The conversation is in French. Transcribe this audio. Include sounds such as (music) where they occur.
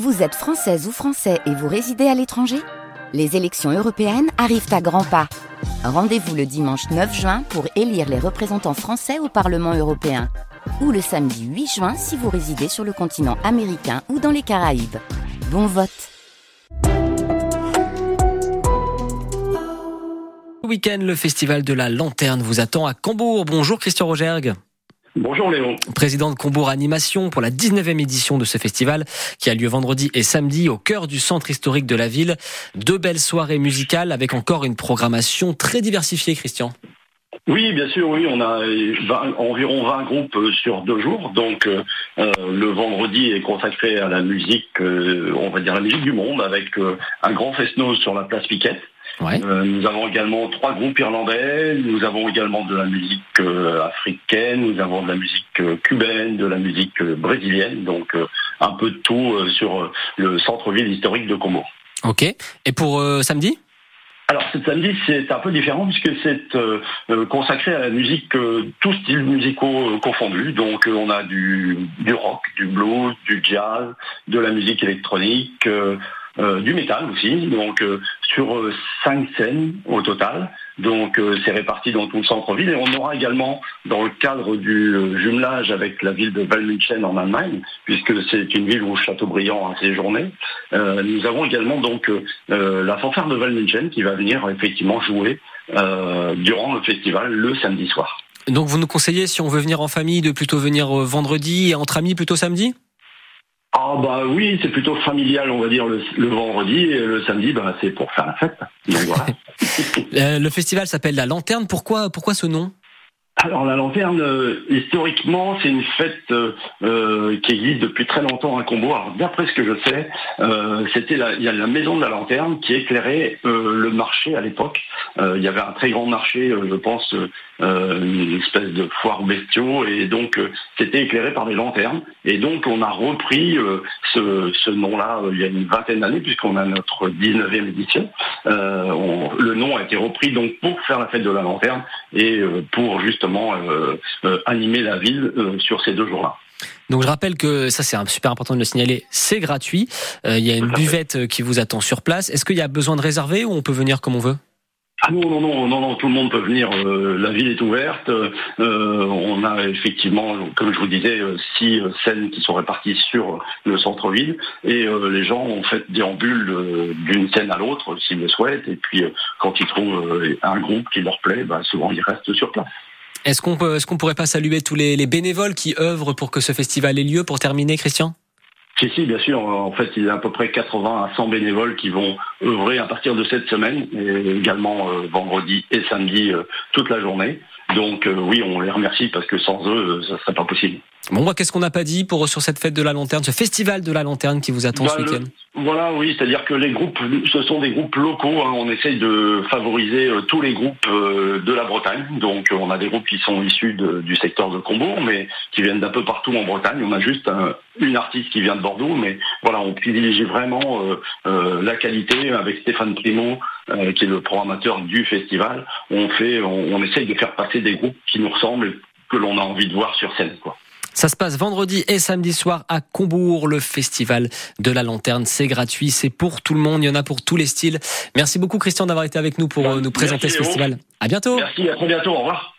Vous êtes française ou français et vous résidez à l'étranger? Les élections européennes arrivent à grands pas. Rendez-vous le dimanche 9 juin pour élire les représentants français au Parlement européen. Ou le samedi 8 juin si vous résidez sur le continent américain ou dans les Caraïbes. Bon vote week-end, le festival de la Lanterne vous attend à Cambourg. Bonjour Christian Rogergue. Bonjour Léon. Président de Combourg Animation pour la 19e édition de ce festival qui a lieu vendredi et samedi au cœur du centre historique de la ville. Deux belles soirées musicales avec encore une programmation très diversifiée, Christian. Oui, bien sûr, oui, on a environ 20 groupes euh, sur deux jours. Donc euh, euh, le vendredi est consacré à la musique, on va dire la musique du monde, avec un grand fest sur la place Piquette. Euh, nous avons également trois groupes irlandais, nous avons également de la musique euh, africaine, nous avons de la musique euh, cubaine, de la musique brésilienne, donc un peu de tout sur le centre-ville historique de Como. Ok. Et pour samedi? Alors ce samedi c'est un peu différent puisque c'est consacré à la musique, tous styles musicaux confondus. Donc on a du, du rock, du blues, du jazz, de la musique électronique, du métal aussi, donc euh, sur euh, cinq scènes au total. Donc c'est réparti dans tout le centre-ville et on aura également dans le cadre du jumelage avec la ville de Valmünchen en Allemagne, puisque c'est une ville où Châteaubriand a séjourné. nous avons également donc la fanfare de Valmünchen qui va venir effectivement jouer durant le festival le samedi soir. Donc vous nous conseillez si on veut venir en famille de plutôt venir vendredi et entre amis plutôt samedi? Ah bah oui, c'est plutôt familial, on va dire, le, vendredi, et le samedi, bah, c'est pour faire la fête. (laughs) Euh, le festival s'appelle La Lanterne, pourquoi, pourquoi ce nom? Alors la lanterne, euh, historiquement, c'est une fête euh, qui existe depuis très longtemps à Combo. D'après ce que je sais, c'était la, il y a la maison de la lanterne qui éclairait le marché à l'époque. il y avait un très grand marché, je pense, euh, une espèce de foire bestiaux, et donc euh, c'était éclairé par des lanternes. Et donc on a repris euh, ce, nom-là il y a une vingtaine d'années, puisqu'on a notre 19e édition. Le nom a été repris donc pour faire la fête de la lanterne et pour justement animer la ville sur ces deux jours-là. Donc je rappelle que ça c'est super important de le signaler, c'est gratuit. il y a une buvette qui vous attend sur place. Est-ce qu'il y a besoin de réserver ou on peut venir comme on veut? Ah non, non, non, non, non, tout le monde peut venir. Euh, la ville est ouverte. Euh, on a effectivement, comme je vous disais, euh, six scènes qui sont réparties sur le centre-ville. Et les gens ont fait déambule d'une scène à l'autre s'ils le souhaitent. Et puis, quand ils trouvent un groupe qui leur plaît, bah, souvent ils restent sur place. Est-ce qu'on est-ce qu'on pourrait pas saluer tous les, les bénévoles qui œuvrent pour que ce festival ait lieu pour terminer, Christian? Si, si, bien sûr. En fait, il y a à peu près 80 à 100 bénévoles qui vont œuvrer à partir de cette semaine, et également euh, vendredi et samedi euh, toute la journée. Donc euh, oui, on les remercie parce que sans eux, ça serait pas possible. Bon, moi, qu'est-ce qu'on n'a pas dit pour sur cette fête de la lanterne, ce festival de la lanterne qui vous attend ce bah, week-end? Voilà, oui, c'est-à-dire que les groupes, ce sont des groupes locaux. Hein. on essaye de favoriser tous les groupes de la Bretagne. Donc, on a des groupes qui sont issus du secteur de Combourg, mais qui viennent d'un peu partout en Bretagne. On a juste une artiste qui vient de Bordeaux, mais voilà, on privilégie vraiment la qualité avec Stéphane Primo, euh, qui est le programmateur du festival, on fait, on, essaye de faire passer des groupes qui nous ressemblent et que l'on a envie de voir sur scène, quoi. Ça se passe vendredi et samedi soir à Combourg, le festival de la lanterne. C'est gratuit, c'est pour tout le monde, il y en a pour tous les styles. Merci beaucoup Christian d'avoir été avec nous pour euh, nous présenter ce festival. À bientôt. Merci, à très bientôt, au revoir.